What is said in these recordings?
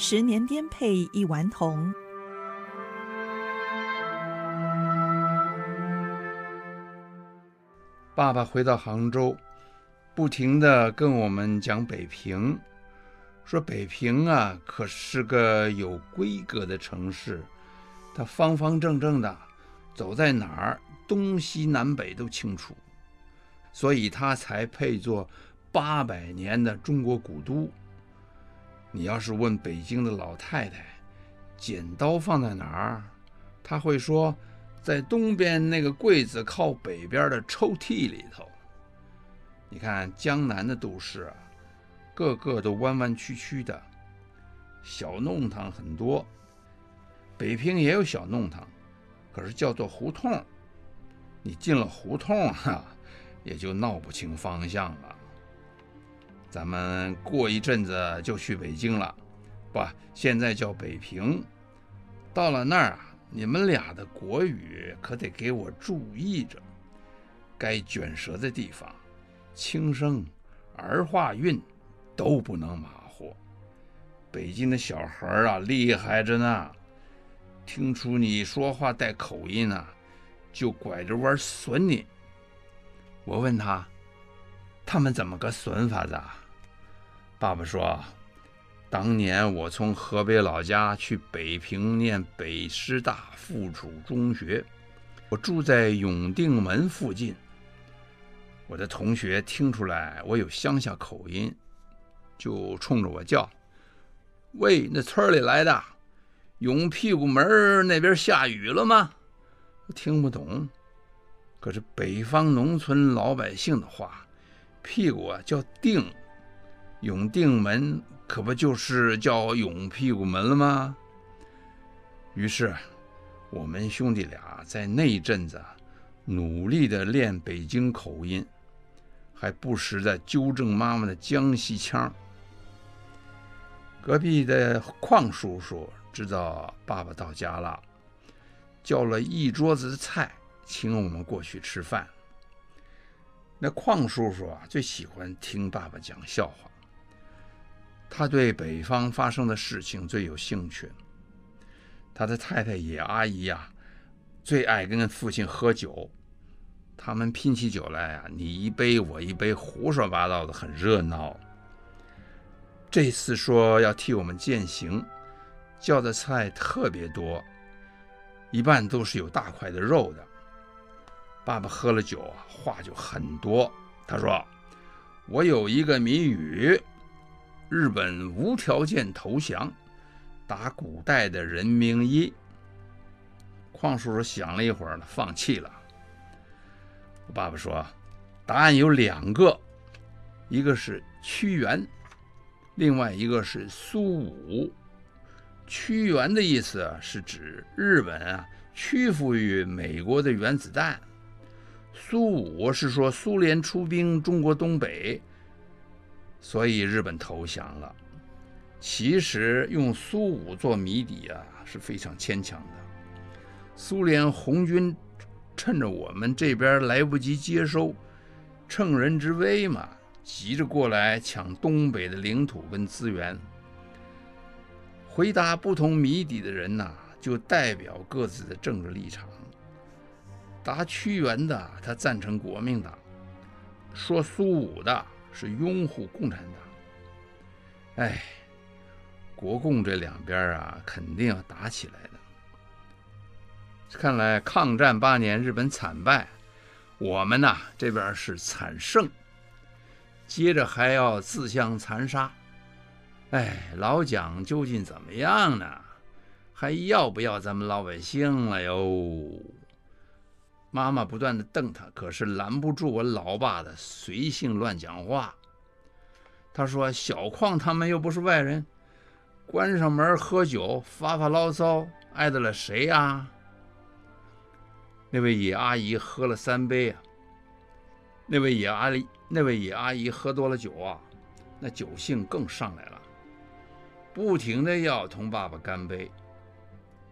十年颠沛一顽童。爸爸回到杭州，不停的跟我们讲北平，说北平啊，可是个有规格的城市，它方方正正的，走在哪儿，东西南北都清楚，所以它才配做八百年的中国古都。你要是问北京的老太太，剪刀放在哪儿，她会说。在东边那个柜子靠北边的抽屉里头，你看江南的都市啊，个个都弯弯曲曲的，小弄堂很多。北平也有小弄堂，可是叫做胡同。你进了胡同啊，也就闹不清方向了。咱们过一阵子就去北京了，不，现在叫北平。到了那儿啊。你们俩的国语可得给我注意着，该卷舌的地方，轻声、儿化韵都不能马虎。北京的小孩啊，厉害着呢，听出你说话带口音啊，就拐着弯损你。我问他，他们怎么个损法子？爸爸说。当年我从河北老家去北平念北师大附属中学，我住在永定门附近。我的同学听出来我有乡下口音，就冲着我叫：“喂，那村里来的，永屁股门那边下雨了吗？”我听不懂，可是北方农村老百姓的话，屁股啊叫定，永定门。可不就是叫永屁股门了吗？于是，我们兄弟俩在那一阵子努力地练北京口音，还不时地纠正妈妈的江西腔。隔壁的邝叔叔知道爸爸到家了，叫了一桌子的菜，请我们过去吃饭。那邝叔叔啊，最喜欢听爸爸讲笑话。他对北方发生的事情最有兴趣。他的太太野阿姨呀，最爱跟父亲喝酒。他们拼起酒来啊，你一杯我一杯，胡说八道的，很热闹。这次说要替我们饯行，叫的菜特别多，一半都是有大块的肉的。爸爸喝了酒啊，话就很多。他说：“我有一个谜语。”日本无条件投降，打古代的人名一。邝叔叔想了一会儿，放弃了。我爸爸说，答案有两个，一个是屈原，另外一个是苏武。屈原的意思是指日本啊屈服于美国的原子弹，苏武是说苏联出兵中国东北。所以日本投降了。其实用苏武做谜底啊是非常牵强的。苏联红军趁着我们这边来不及接收，乘人之危嘛，急着过来抢东北的领土跟资源。回答不同谜底的人呐，就代表各自的政治立场。答屈原的，他赞成国民党；说苏武的。是拥护共产党。哎，国共这两边啊，肯定要打起来的。看来抗战八年日本惨败，我们呐这边是惨胜，接着还要自相残杀。哎，老蒋究竟怎么样呢？还要不要咱们老百姓了哟？妈妈不断地瞪他，可是拦不住我老爸的随性乱讲话。他说：“小矿他们又不是外人，关上门喝酒发发牢骚，碍得了谁呀？”那位野阿姨喝了三杯啊。那位野阿姨，那位野阿姨喝多了酒啊，那酒性更上来了，不停地要同爸爸干杯。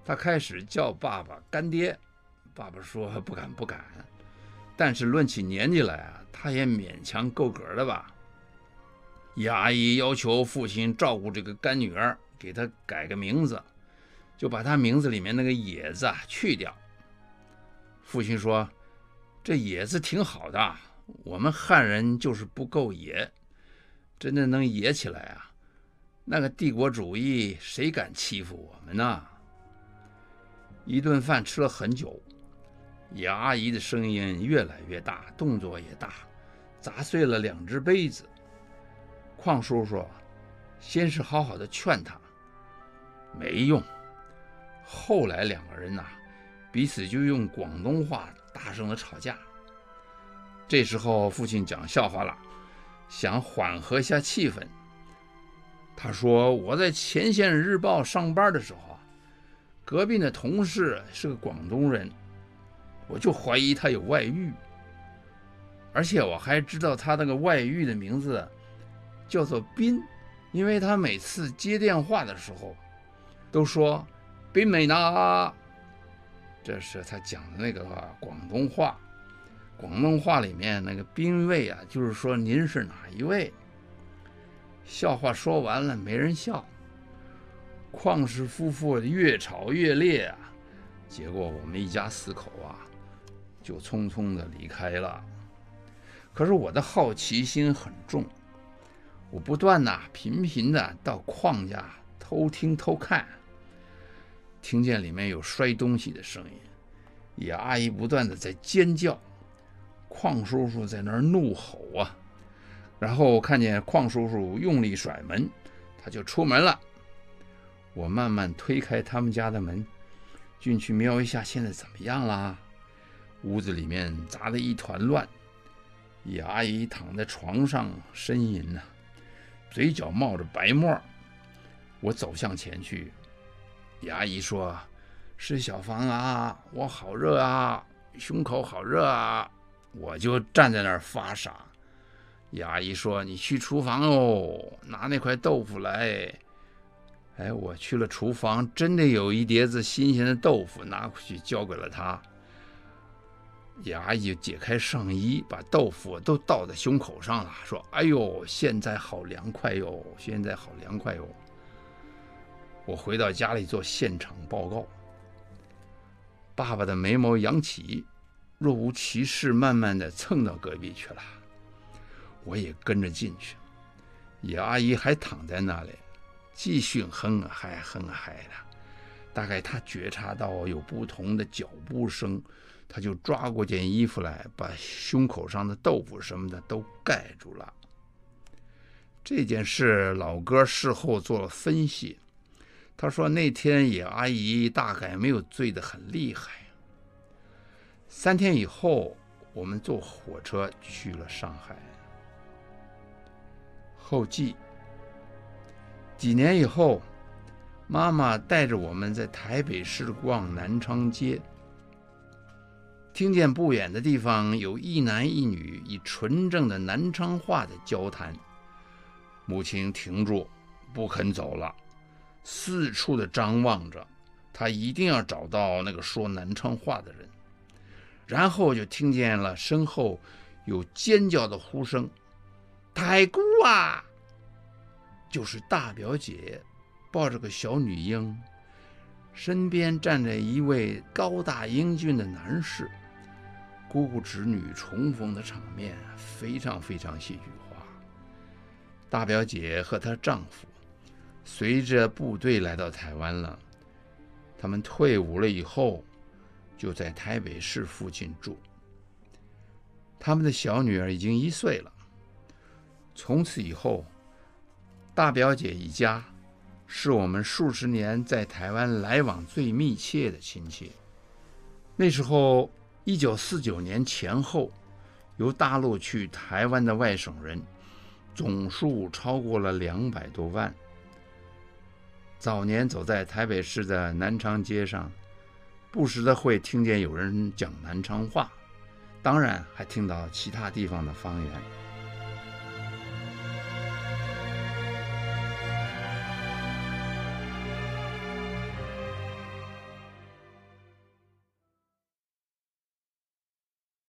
他开始叫爸爸干爹。爸爸说不敢不敢，但是论起年纪来啊，他也勉强够格的吧。野阿姨要求父亲照顾这个干女儿，给她改个名字，就把她名字里面那个“野”字啊去掉。父亲说：“这‘野’字挺好的，我们汉人就是不够野，真的能野起来啊！那个帝国主义谁敢欺负我们呢？”一顿饭吃了很久，野阿姨的声音越来越大，动作也大，砸碎了两只杯子。邝叔叔先是好好的劝她，没用。后来两个人呐，彼此就用广东话大声的吵架。这时候父亲讲笑话了，想缓和一下气氛。他说：“我在前线日报上班的时候啊。”隔壁的同事是个广东人，我就怀疑他有外遇，而且我还知道他那个外遇的名字叫做斌，因为他每次接电话的时候都说“斌美娜”，这是他讲的那个广东话。广东话里面那个“斌位”啊，就是说您是哪一位？笑话说完了，没人笑。旷氏夫妇越吵越烈啊，结果我们一家四口啊，就匆匆的离开了。可是我的好奇心很重，我不断呐频频的到邝家偷听偷看，听见里面有摔东西的声音，野阿姨不断的在尖叫，邝叔叔在那儿怒吼啊，然后我看见邝叔叔用力甩门，他就出门了。我慢慢推开他们家的门，进去瞄一下，现在怎么样啦？屋子里面砸得一团乱，野阿姨躺在床上呻吟呢，嘴角冒着白沫。我走向前去，野阿姨说：“是小芳啊，我好热啊，胸口好热啊。”我就站在那儿发傻。野阿姨说：“你去厨房哦，拿那块豆腐来。”哎，我去了厨房，真的有一碟子新鲜的豆腐，拿回去交给了她野。阿姨解开上衣，把豆腐都倒在胸口上了，说：“哎呦，现在好凉快哟，现在好凉快哟。”我回到家里做现场报告。爸爸的眉毛扬起，若无其事，慢慢的蹭到隔壁去了。我也跟着进去，野阿姨还躺在那里。继续哼啊嗨，哼啊嗨的，大概她觉察到有不同的脚步声，他就抓过件衣服来，把胸口上的豆腐什么的都盖住了。这件事老哥事后做了分析，他说那天野阿姨大概没有醉得很厉害。三天以后，我们坐火车去了上海。后记。几年以后，妈妈带着我们在台北市逛南昌街，听见不远的地方有一男一女以纯正的南昌话的交谈。母亲停住，不肯走了，四处的张望着，她一定要找到那个说南昌话的人。然后就听见了身后有尖叫的呼声：“太姑啊！”就是大表姐抱着个小女婴，身边站着一位高大英俊的男士，姑姑侄女重逢的场面非常非常戏剧化。大表姐和她丈夫随着部队来到台湾了，他们退伍了以后就在台北市附近住。他们的小女儿已经一岁了，从此以后。大表姐一家是我们数十年在台湾来往最密切的亲戚。那时候，一九四九年前后，由大陆去台湾的外省人总数超过了两百多万。早年走在台北市的南昌街上，不时的会听见有人讲南昌话，当然还听到其他地方的方言。